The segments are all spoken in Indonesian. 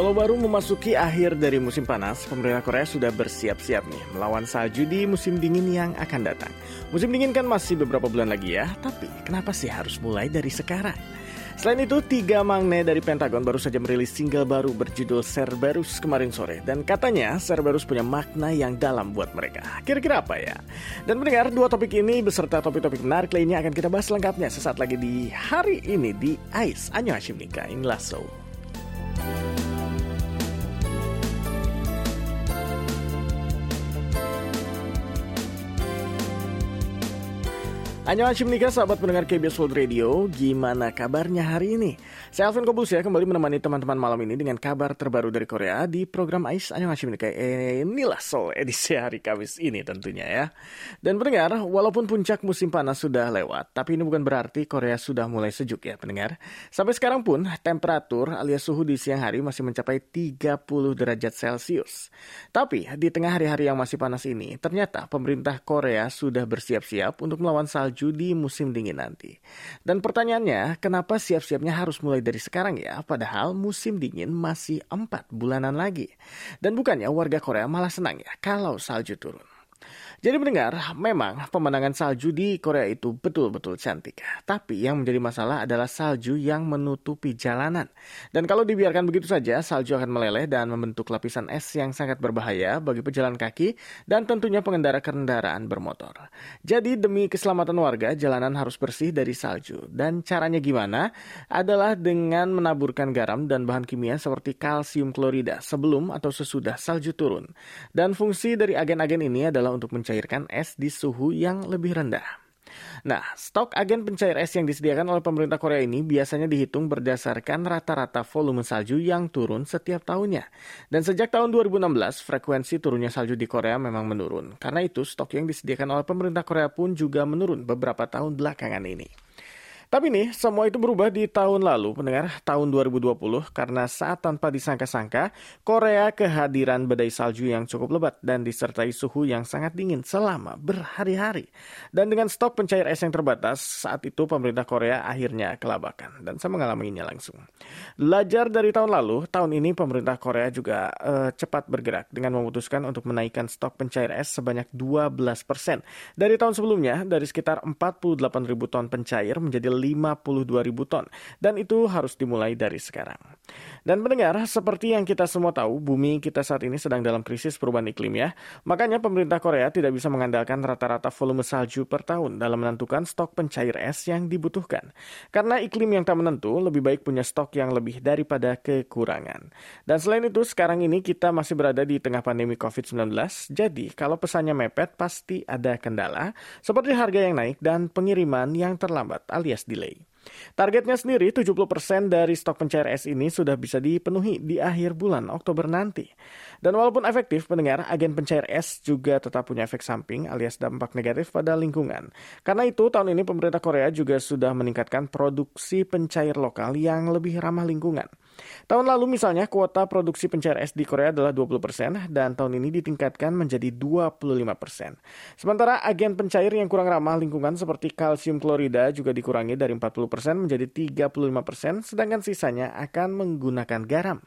Walau baru memasuki akhir dari musim panas, pemerintah Korea sudah bersiap-siap nih melawan salju di musim dingin yang akan datang. Musim dingin kan masih beberapa bulan lagi ya, tapi kenapa sih harus mulai dari sekarang? Selain itu, tiga magne dari Pentagon baru saja merilis single baru berjudul Cerberus kemarin sore. Dan katanya Cerberus punya makna yang dalam buat mereka. Kira-kira apa ya? Dan mendengar dua topik ini beserta topik-topik menarik lainnya akan kita bahas lengkapnya sesaat lagi di hari ini di AIS. Anyo Hashim Nika, inilah show. Nika, sahabat pendengar KBS World Radio, gimana kabarnya hari ini? Saya Alvin Kobus ya, kembali menemani teman-teman malam ini dengan kabar terbaru dari Korea di program AIS Nika. Eh, inilah Soul edisi hari Kamis ini tentunya ya. Dan pendengar, walaupun puncak musim panas sudah lewat, tapi ini bukan berarti Korea sudah mulai sejuk ya pendengar. Sampai sekarang pun, temperatur alias suhu di siang hari masih mencapai 30 derajat Celcius. Tapi, di tengah hari-hari yang masih panas ini, ternyata pemerintah Korea sudah bersiap-siap untuk melawan salju salju di musim dingin nanti. Dan pertanyaannya, kenapa siap-siapnya harus mulai dari sekarang ya? Padahal musim dingin masih empat bulanan lagi. Dan bukannya warga Korea malah senang ya kalau salju turun. Jadi mendengar, memang pemandangan salju di Korea itu betul-betul cantik. Tapi yang menjadi masalah adalah salju yang menutupi jalanan. Dan kalau dibiarkan begitu saja, salju akan meleleh dan membentuk lapisan es yang sangat berbahaya bagi pejalan kaki dan tentunya pengendara kendaraan bermotor. Jadi demi keselamatan warga, jalanan harus bersih dari salju. Dan caranya gimana? Adalah dengan menaburkan garam dan bahan kimia seperti kalsium klorida sebelum atau sesudah salju turun. Dan fungsi dari agen-agen ini adalah untuk mencari mencairkan es di suhu yang lebih rendah. Nah, stok agen pencair es yang disediakan oleh pemerintah Korea ini biasanya dihitung berdasarkan rata-rata volume salju yang turun setiap tahunnya. Dan sejak tahun 2016, frekuensi turunnya salju di Korea memang menurun. Karena itu, stok yang disediakan oleh pemerintah Korea pun juga menurun beberapa tahun belakangan ini. Tapi nih, semua itu berubah di tahun lalu, pendengar, tahun 2020, karena saat tanpa disangka-sangka, Korea kehadiran badai salju yang cukup lebat dan disertai suhu yang sangat dingin selama berhari-hari. Dan dengan stok pencair es yang terbatas, saat itu pemerintah Korea akhirnya kelabakan. Dan saya mengalaminya langsung. Belajar dari tahun lalu, tahun ini pemerintah Korea juga uh, cepat bergerak dengan memutuskan untuk menaikkan stok pencair es sebanyak 12 persen. Dari tahun sebelumnya, dari sekitar 48 ribu ton pencair menjadi 52 ribu ton. Dan itu harus dimulai dari sekarang. Dan mendengar, seperti yang kita semua tahu, bumi kita saat ini sedang dalam krisis perubahan iklim ya. Makanya pemerintah Korea tidak bisa mengandalkan rata-rata volume salju per tahun dalam menentukan stok pencair es yang dibutuhkan. Karena iklim yang tak menentu, lebih baik punya stok yang lebih daripada kekurangan. Dan selain itu, sekarang ini kita masih berada di tengah pandemi COVID-19, jadi kalau pesannya mepet pasti ada kendala, seperti harga yang naik dan pengiriman yang terlambat alias delay. Targetnya sendiri 70% dari stok pencair es ini sudah bisa dipenuhi di akhir bulan Oktober nanti. Dan walaupun efektif, pendengar, agen pencair es juga tetap punya efek samping alias dampak negatif pada lingkungan. Karena itu, tahun ini pemerintah Korea juga sudah meningkatkan produksi pencair lokal yang lebih ramah lingkungan. Tahun lalu misalnya kuota produksi pencair es di Korea adalah 20% dan tahun ini ditingkatkan menjadi 25%. Sementara agen pencair yang kurang ramah lingkungan seperti kalsium klorida juga dikurangi dari 40% menjadi 35%, sedangkan sisanya akan menggunakan garam.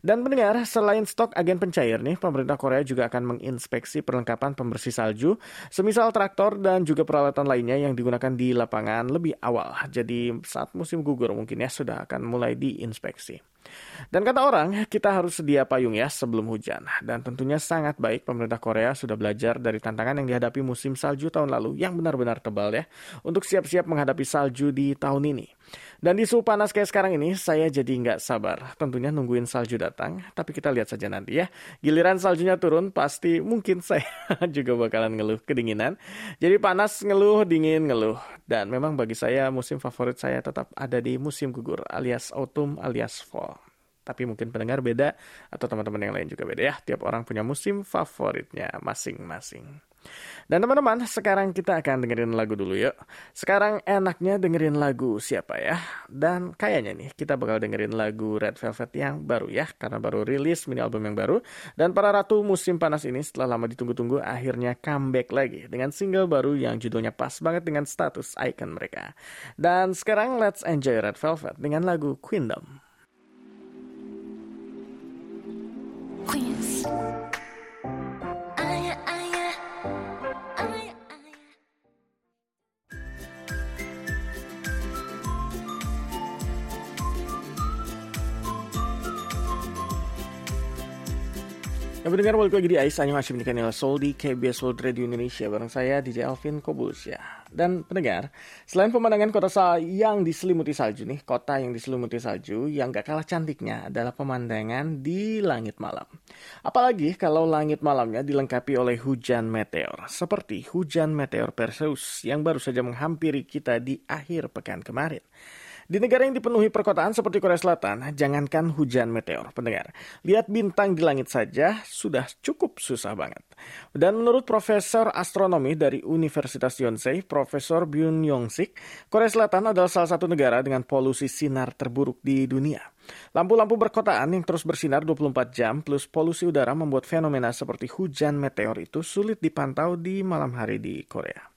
Dan mendengar, selain stok agen pencair nih, pemerintah Korea juga akan menginspeksi perlengkapan pembersih salju, semisal traktor dan juga peralatan lainnya yang digunakan di lapangan lebih awal. Jadi saat musim gugur mungkin ya sudah akan mulai diinspeksi. Dan kata orang, kita harus sedia payung ya sebelum hujan. Dan tentunya sangat baik pemerintah Korea sudah belajar dari tantangan yang dihadapi musim salju tahun lalu yang benar-benar tebal ya, untuk siap-siap menghadapi salju di tahun ini. Dan di suhu panas kayak sekarang ini, saya jadi nggak sabar. Tentunya nungguin salju datang, tapi kita lihat saja nanti ya. Giliran saljunya turun, pasti mungkin saya juga bakalan ngeluh kedinginan. Jadi panas ngeluh, dingin ngeluh. Dan memang bagi saya musim favorit saya tetap ada di musim gugur alias autumn alias fall. Tapi mungkin pendengar beda atau teman-teman yang lain juga beda ya. Tiap orang punya musim favoritnya masing-masing. Dan teman-teman, sekarang kita akan dengerin lagu dulu yuk. Sekarang enaknya dengerin lagu siapa ya? Dan kayaknya nih, kita bakal dengerin lagu Red Velvet yang baru ya, karena baru rilis mini album yang baru. Dan para ratu musim panas ini setelah lama ditunggu-tunggu akhirnya comeback lagi dengan single baru yang judulnya pas banget dengan status icon mereka. Dan sekarang let's enjoy Red Velvet dengan lagu Queendom. Ya pendengar balik lagi di Ais masih menikahi Soul di KBS World Radio Indonesia bareng saya DJ Alvin Kobulus ya. Dan pendengar, selain pemandangan kota yang diselimuti salju nih, kota yang diselimuti salju yang gak kalah cantiknya adalah pemandangan di langit malam. Apalagi kalau langit malamnya dilengkapi oleh hujan meteor, seperti hujan meteor Perseus yang baru saja menghampiri kita di akhir pekan kemarin. Di negara yang dipenuhi perkotaan seperti Korea Selatan, jangankan hujan meteor, pendengar. Lihat bintang di langit saja sudah cukup susah banget. Dan menurut Profesor Astronomi dari Universitas Yonsei, Profesor Byun Yong-sik, Korea Selatan adalah salah satu negara dengan polusi sinar terburuk di dunia. Lampu-lampu perkotaan yang terus bersinar 24 jam plus polusi udara membuat fenomena seperti hujan meteor itu sulit dipantau di malam hari di Korea.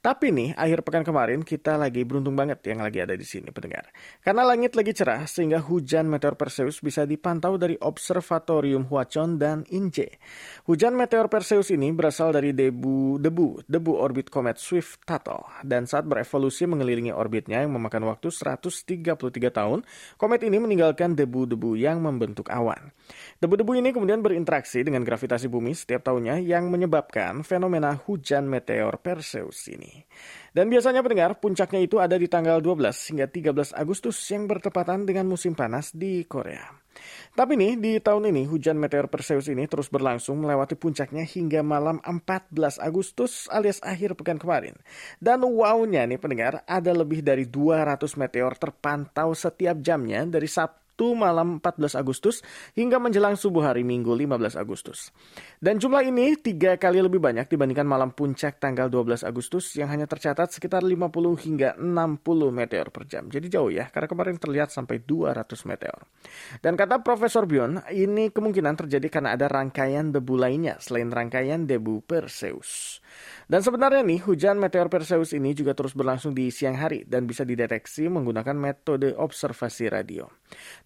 Tapi nih, akhir pekan kemarin kita lagi beruntung banget yang lagi ada di sini, pendengar. Karena langit lagi cerah, sehingga hujan meteor Perseus bisa dipantau dari Observatorium Hwachon dan Inje. Hujan meteor Perseus ini berasal dari debu debu debu orbit komet Swift Tuttle. Dan saat berevolusi mengelilingi orbitnya yang memakan waktu 133 tahun, komet ini meninggalkan debu-debu yang membentuk awan. Debu-debu ini kemudian berinteraksi dengan gravitasi bumi setiap tahunnya yang menyebabkan fenomena hujan meteor Perseus ini. Dan biasanya pendengar, puncaknya itu ada di tanggal 12 hingga 13 Agustus yang bertepatan dengan musim panas di Korea. Tapi nih, di tahun ini hujan meteor Perseus ini terus berlangsung melewati puncaknya hingga malam 14 Agustus alias akhir pekan kemarin. Dan wownya nih pendengar, ada lebih dari 200 meteor terpantau setiap jamnya dari Sabtu Sabtu malam 14 Agustus hingga menjelang subuh hari Minggu 15 Agustus. Dan jumlah ini tiga kali lebih banyak dibandingkan malam puncak tanggal 12 Agustus yang hanya tercatat sekitar 50 hingga 60 meteor per jam. Jadi jauh ya, karena kemarin terlihat sampai 200 meteor. Dan kata Profesor Bion, ini kemungkinan terjadi karena ada rangkaian debu lainnya selain rangkaian debu Perseus. Dan sebenarnya nih, hujan meteor Perseus ini juga terus berlangsung di siang hari dan bisa dideteksi menggunakan metode observasi radio.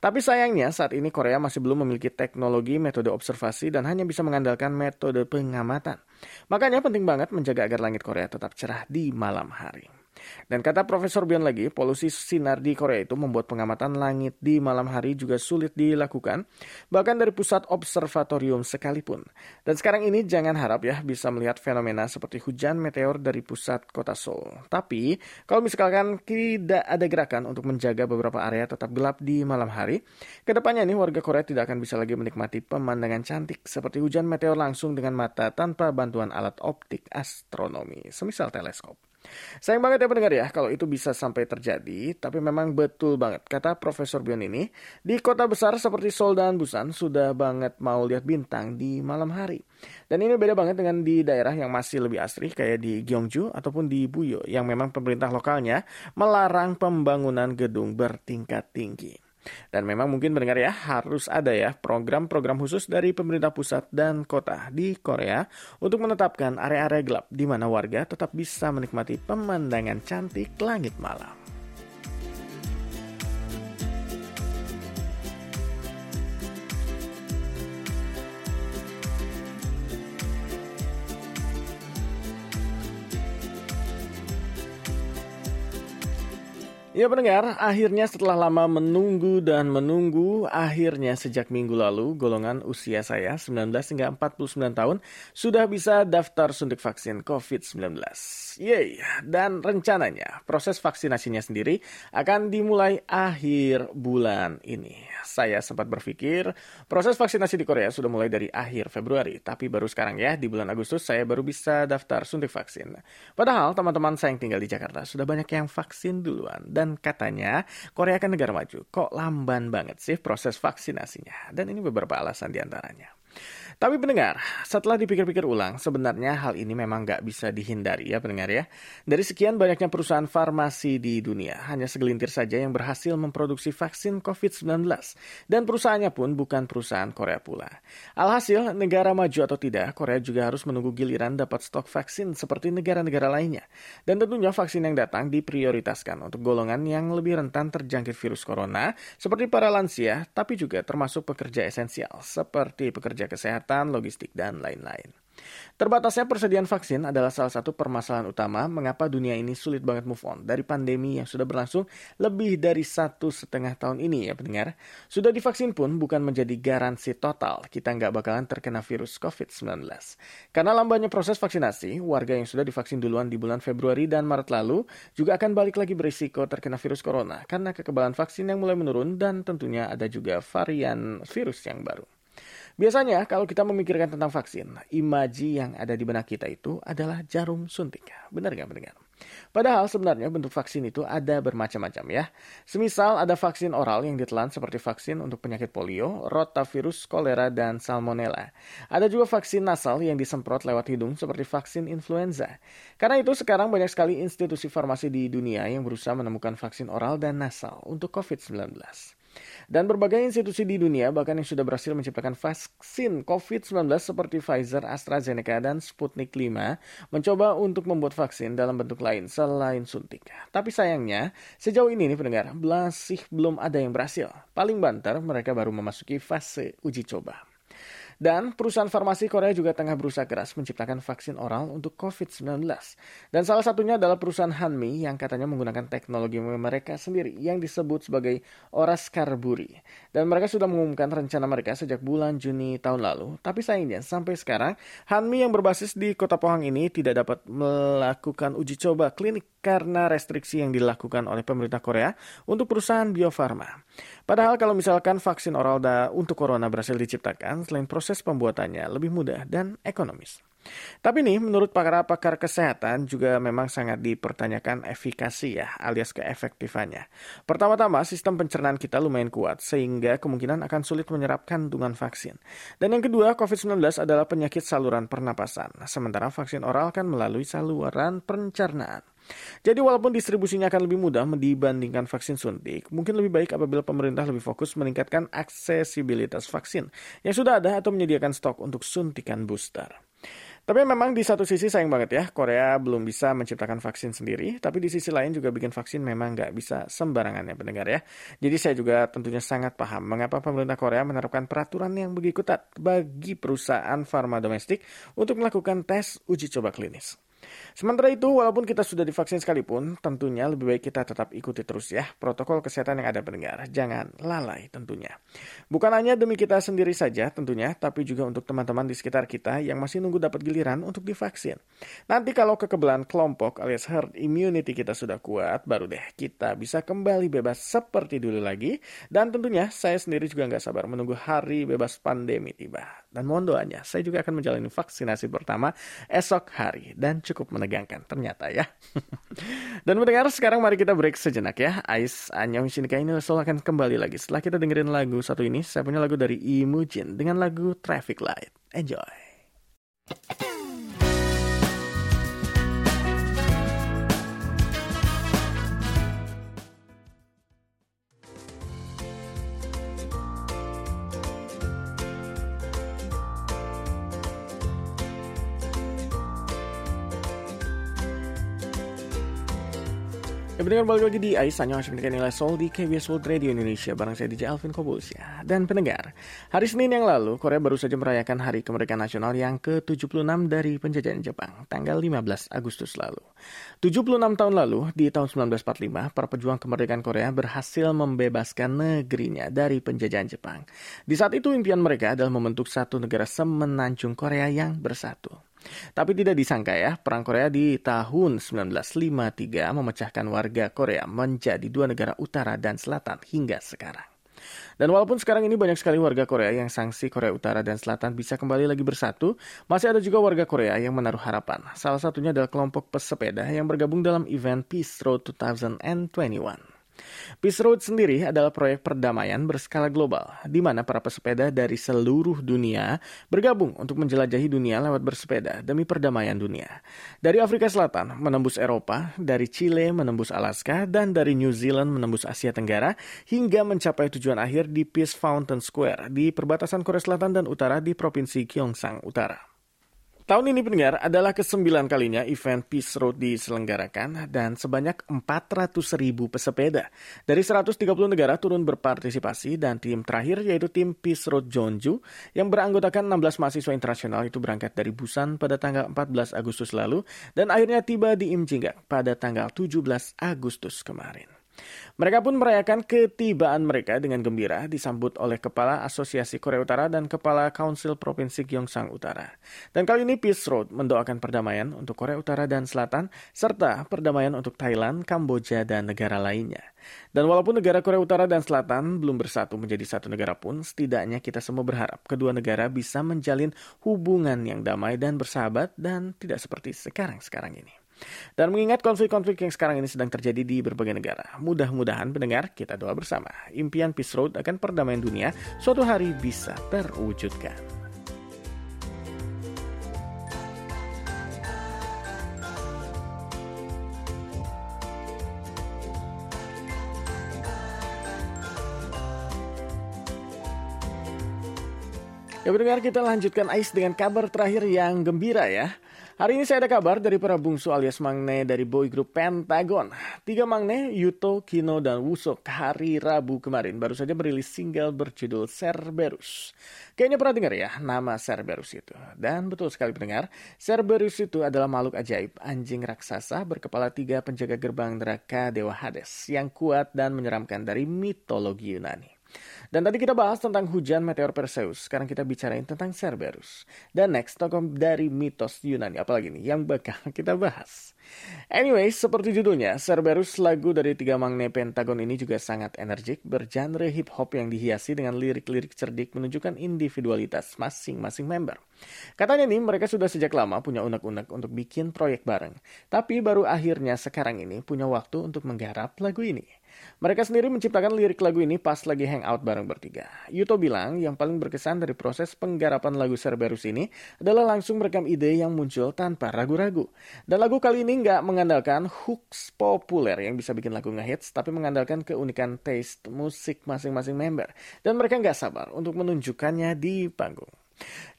Tapi sayangnya saat ini Korea masih belum memiliki teknologi metode observasi dan hanya bisa mengandalkan metode pengamatan. Makanya penting banget menjaga agar langit Korea tetap cerah di malam hari. Dan kata Profesor Bion lagi, polusi sinar di Korea itu membuat pengamatan langit di malam hari juga sulit dilakukan, bahkan dari pusat observatorium sekalipun. Dan sekarang ini jangan harap ya bisa melihat fenomena seperti hujan meteor dari pusat kota Seoul. Tapi, kalau misalkan tidak ada gerakan untuk menjaga beberapa area tetap gelap di malam hari, ke depannya ini warga Korea tidak akan bisa lagi menikmati pemandangan cantik seperti hujan meteor langsung dengan mata tanpa bantuan alat optik astronomi, semisal teleskop. Sayang banget ya pendengar ya kalau itu bisa sampai terjadi, tapi memang betul banget kata Profesor Bion ini, di kota besar seperti Seoul dan Busan sudah banget mau lihat bintang di malam hari. Dan ini beda banget dengan di daerah yang masih lebih asri kayak di Gyeongju ataupun di Buyo yang memang pemerintah lokalnya melarang pembangunan gedung bertingkat tinggi. Dan memang mungkin mendengar ya, harus ada ya program-program khusus dari pemerintah pusat dan kota di Korea untuk menetapkan area-area gelap di mana warga tetap bisa menikmati pemandangan cantik langit malam. Ya pendengar, akhirnya setelah lama menunggu dan menunggu, akhirnya sejak minggu lalu golongan usia saya 19 hingga 49 tahun sudah bisa daftar suntik vaksin COVID-19. Yeay, dan rencananya proses vaksinasinya sendiri akan dimulai akhir bulan ini. Saya sempat berpikir proses vaksinasi di Korea sudah mulai dari akhir Februari, tapi baru sekarang ya di bulan Agustus saya baru bisa daftar suntik vaksin. Padahal teman-teman saya yang tinggal di Jakarta sudah banyak yang vaksin duluan dan katanya Korea kan negara maju. Kok lamban banget sih proses vaksinasinya? Dan ini beberapa alasan di antaranya. Tapi pendengar, setelah dipikir-pikir ulang, sebenarnya hal ini memang nggak bisa dihindari ya pendengar ya. Dari sekian banyaknya perusahaan farmasi di dunia, hanya segelintir saja yang berhasil memproduksi vaksin COVID-19. Dan perusahaannya pun bukan perusahaan Korea pula. Alhasil, negara maju atau tidak, Korea juga harus menunggu giliran dapat stok vaksin seperti negara-negara lainnya. Dan tentunya vaksin yang datang diprioritaskan untuk golongan yang lebih rentan terjangkit virus corona, seperti para lansia, tapi juga termasuk pekerja esensial, seperti pekerja kesehatan, kesehatan, logistik, dan lain-lain. Terbatasnya persediaan vaksin adalah salah satu permasalahan utama mengapa dunia ini sulit banget move on dari pandemi yang sudah berlangsung lebih dari satu setengah tahun ini ya pendengar. Sudah divaksin pun bukan menjadi garansi total kita nggak bakalan terkena virus COVID-19. Karena lambannya proses vaksinasi, warga yang sudah divaksin duluan di bulan Februari dan Maret lalu juga akan balik lagi berisiko terkena virus corona karena kekebalan vaksin yang mulai menurun dan tentunya ada juga varian virus yang baru. Biasanya kalau kita memikirkan tentang vaksin, imaji yang ada di benak kita itu adalah jarum suntik. Benar nggak mendengar? Padahal sebenarnya bentuk vaksin itu ada bermacam-macam ya. Semisal ada vaksin oral yang ditelan seperti vaksin untuk penyakit polio, rotavirus, kolera, dan salmonella. Ada juga vaksin nasal yang disemprot lewat hidung seperti vaksin influenza. Karena itu sekarang banyak sekali institusi farmasi di dunia yang berusaha menemukan vaksin oral dan nasal untuk COVID-19. Dan berbagai institusi di dunia bahkan yang sudah berhasil menciptakan vaksin COVID-19 seperti Pfizer, AstraZeneca, dan Sputnik 5 mencoba untuk membuat vaksin dalam bentuk lain selain suntik. Tapi sayangnya, sejauh ini nih pendengar, masih belum ada yang berhasil. Paling banter, mereka baru memasuki fase uji coba. Dan perusahaan farmasi Korea juga tengah berusaha keras menciptakan vaksin oral untuk COVID-19. Dan salah satunya adalah perusahaan Hanmi yang katanya menggunakan teknologi mereka sendiri yang disebut sebagai Oras Karburi. Dan mereka sudah mengumumkan rencana mereka sejak bulan Juni tahun lalu. Tapi sayangnya sampai sekarang Hanmi yang berbasis di kota Pohang ini tidak dapat melakukan uji coba klinik karena restriksi yang dilakukan oleh pemerintah Korea untuk perusahaan Bio Farma. Padahal kalau misalkan vaksin oral untuk corona berhasil diciptakan, selain proses pembuatannya lebih mudah dan ekonomis. Tapi nih, menurut pakar-pakar kesehatan juga memang sangat dipertanyakan efikasi ya, alias keefektifannya. Pertama-tama, sistem pencernaan kita lumayan kuat, sehingga kemungkinan akan sulit menyerap kandungan vaksin. Dan yang kedua, COVID-19 adalah penyakit saluran pernapasan, sementara vaksin oral kan melalui saluran pencernaan. Jadi walaupun distribusinya akan lebih mudah dibandingkan vaksin suntik, mungkin lebih baik apabila pemerintah lebih fokus meningkatkan aksesibilitas vaksin yang sudah ada atau menyediakan stok untuk suntikan booster. Tapi memang di satu sisi sayang banget ya, Korea belum bisa menciptakan vaksin sendiri, tapi di sisi lain juga bikin vaksin memang nggak bisa sembarangan ya pendengar ya. Jadi saya juga tentunya sangat paham mengapa pemerintah Korea menerapkan peraturan yang begitu ketat bagi perusahaan farma domestik untuk melakukan tes uji coba klinis. Sementara itu, walaupun kita sudah divaksin sekalipun, tentunya lebih baik kita tetap ikuti terus ya protokol kesehatan yang ada pendengar. Jangan lalai tentunya. Bukan hanya demi kita sendiri saja tentunya, tapi juga untuk teman-teman di sekitar kita yang masih nunggu dapat giliran untuk divaksin. Nanti kalau kekebalan kelompok alias herd immunity kita sudah kuat, baru deh kita bisa kembali bebas seperti dulu lagi. Dan tentunya saya sendiri juga nggak sabar menunggu hari bebas pandemi tiba. Dan mohon doanya, saya juga akan menjalani vaksinasi pertama esok hari. Dan cukup menegangkan ternyata ya. Dan mendengar sekarang mari kita break sejenak ya. Ais Anyong Shinika ini selalu akan kembali lagi. Setelah kita dengerin lagu satu ini, saya punya lagu dari Imujin dengan lagu Traffic Light. Enjoy. Ya pendengar balik lagi di Ais Hanya masih mendengar nilai Soul di KBS World Radio Indonesia. Barang saya DJ Alvin Kobus ya. Dan pendengar Hari Senin yang lalu Korea baru saja merayakan Hari Kemerdekaan Nasional yang ke-76 dari penjajahan Jepang Tanggal 15 Agustus lalu. 76 tahun lalu di tahun 1945 Para pejuang kemerdekaan Korea berhasil membebaskan negerinya dari penjajahan Jepang. Di saat itu impian mereka adalah membentuk satu negara semenanjung Korea yang bersatu tapi tidak disangka ya, Perang Korea di tahun 1953 memecahkan warga Korea menjadi dua negara utara dan selatan hingga sekarang. Dan walaupun sekarang ini banyak sekali warga Korea yang sanksi Korea Utara dan Selatan bisa kembali lagi bersatu, masih ada juga warga Korea yang menaruh harapan. Salah satunya adalah kelompok pesepeda yang bergabung dalam event Peace Road 2021. Peace Road sendiri adalah proyek perdamaian berskala global, di mana para pesepeda dari seluruh dunia bergabung untuk menjelajahi dunia lewat bersepeda demi perdamaian dunia. Dari Afrika Selatan menembus Eropa, dari Chile menembus Alaska, dan dari New Zealand menembus Asia Tenggara, hingga mencapai tujuan akhir di Peace Fountain Square di perbatasan Korea Selatan dan Utara di Provinsi Gyeongsang Utara. Tahun ini pendengar adalah kesembilan kalinya event Peace Road diselenggarakan dan sebanyak 400 ribu pesepeda dari 130 negara turun berpartisipasi dan tim terakhir yaitu tim Peace Road Jeonju yang beranggotakan 16 mahasiswa internasional itu berangkat dari Busan pada tanggal 14 Agustus lalu dan akhirnya tiba di Imjinga pada tanggal 17 Agustus kemarin. Mereka pun merayakan ketibaan mereka dengan gembira disambut oleh Kepala Asosiasi Korea Utara dan Kepala Council Provinsi Gyeongsang Utara. Dan kali ini Peace Road mendoakan perdamaian untuk Korea Utara dan Selatan serta perdamaian untuk Thailand, Kamboja, dan negara lainnya. Dan walaupun negara Korea Utara dan Selatan belum bersatu menjadi satu negara pun, setidaknya kita semua berharap kedua negara bisa menjalin hubungan yang damai dan bersahabat dan tidak seperti sekarang-sekarang ini. Dan mengingat konflik-konflik yang sekarang ini sedang terjadi di berbagai negara, mudah-mudahan pendengar kita doa bersama. Impian Peace Road akan perdamaian dunia suatu hari bisa terwujudkan. Ya pendengar kita lanjutkan Ais dengan kabar terakhir yang gembira ya. Hari ini saya ada kabar dari para bungsu alias Mangne dari boy group Pentagon. Tiga Mangne, Yuto, Kino, dan Wusok hari Rabu kemarin baru saja merilis single berjudul Cerberus. Kayaknya pernah dengar ya nama Cerberus itu. Dan betul sekali pendengar, Cerberus itu adalah makhluk ajaib, anjing raksasa berkepala tiga penjaga gerbang neraka Dewa Hades yang kuat dan menyeramkan dari mitologi Yunani. Dan tadi kita bahas tentang hujan meteor Perseus. Sekarang kita bicarain tentang Cerberus. Dan next, tokoh dari mitos Yunani. Apalagi nih yang bakal kita bahas. Anyway, seperti judulnya, Cerberus lagu dari tiga magne Pentagon ini juga sangat energik, bergenre hip hop yang dihiasi dengan lirik-lirik cerdik menunjukkan individualitas masing-masing member. Katanya nih, mereka sudah sejak lama punya unek-unek untuk bikin proyek bareng. Tapi baru akhirnya sekarang ini punya waktu untuk menggarap lagu ini. Mereka sendiri menciptakan lirik lagu ini pas lagi hangout bareng bertiga. Yuto bilang yang paling berkesan dari proses penggarapan lagu Cerberus ini adalah langsung merekam ide yang muncul tanpa ragu-ragu. Dan lagu kali ini nggak mengandalkan hooks populer yang bisa bikin lagu ngehits, tapi mengandalkan keunikan taste musik masing-masing member. Dan mereka nggak sabar untuk menunjukkannya di panggung.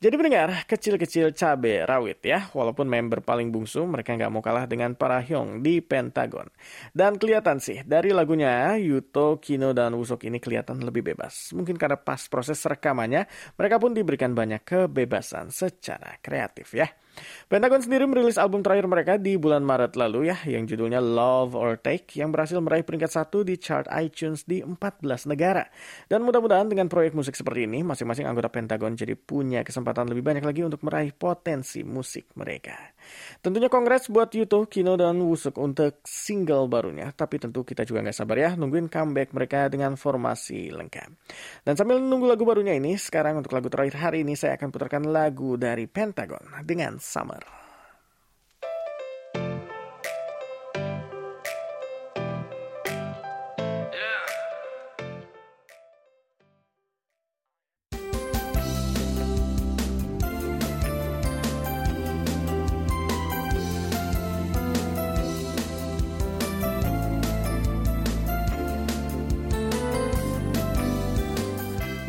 Jadi pendengar, kecil-kecil cabe rawit ya. Walaupun member paling bungsu, mereka nggak mau kalah dengan para Hyung di Pentagon. Dan kelihatan sih, dari lagunya, Yuto, Kino, dan Wusok ini kelihatan lebih bebas. Mungkin karena pas proses rekamannya, mereka pun diberikan banyak kebebasan secara kreatif ya. Pentagon sendiri merilis album terakhir mereka di bulan Maret lalu ya, yang judulnya Love or Take, yang berhasil meraih peringkat satu di chart iTunes di 14 negara. Dan mudah-mudahan dengan proyek musik seperti ini, masing-masing anggota Pentagon jadi punya kesempatan lebih banyak lagi untuk meraih potensi musik mereka. Tentunya kongres buat Yuto, Kino, dan Wusuk untuk single barunya, tapi tentu kita juga nggak sabar ya nungguin comeback mereka dengan formasi lengkap. Dan sambil nunggu lagu barunya ini, sekarang untuk lagu terakhir hari ini saya akan putarkan lagu dari Pentagon dengan Summer.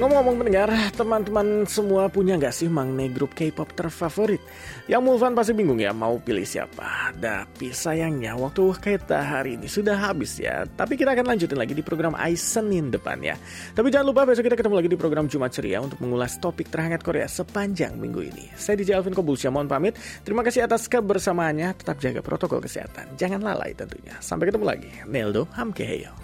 Ngomong-ngomong mendengar, teman-teman semua punya nggak sih mangne grup K-pop terfavorit? Yang Mulvan pasti bingung ya mau pilih siapa. Tapi sayangnya waktu kita hari ini sudah habis ya. Tapi kita akan lanjutin lagi di program Ais Senin depan ya. Tapi jangan lupa besok kita ketemu lagi di program Jumat Ceria untuk mengulas topik terhangat Korea sepanjang minggu ini. Saya DJ Alvin Kobulsya, mohon pamit. Terima kasih atas kebersamaannya. Tetap jaga protokol kesehatan. Jangan lalai tentunya. Sampai ketemu lagi. Neldo Hamkeheyo.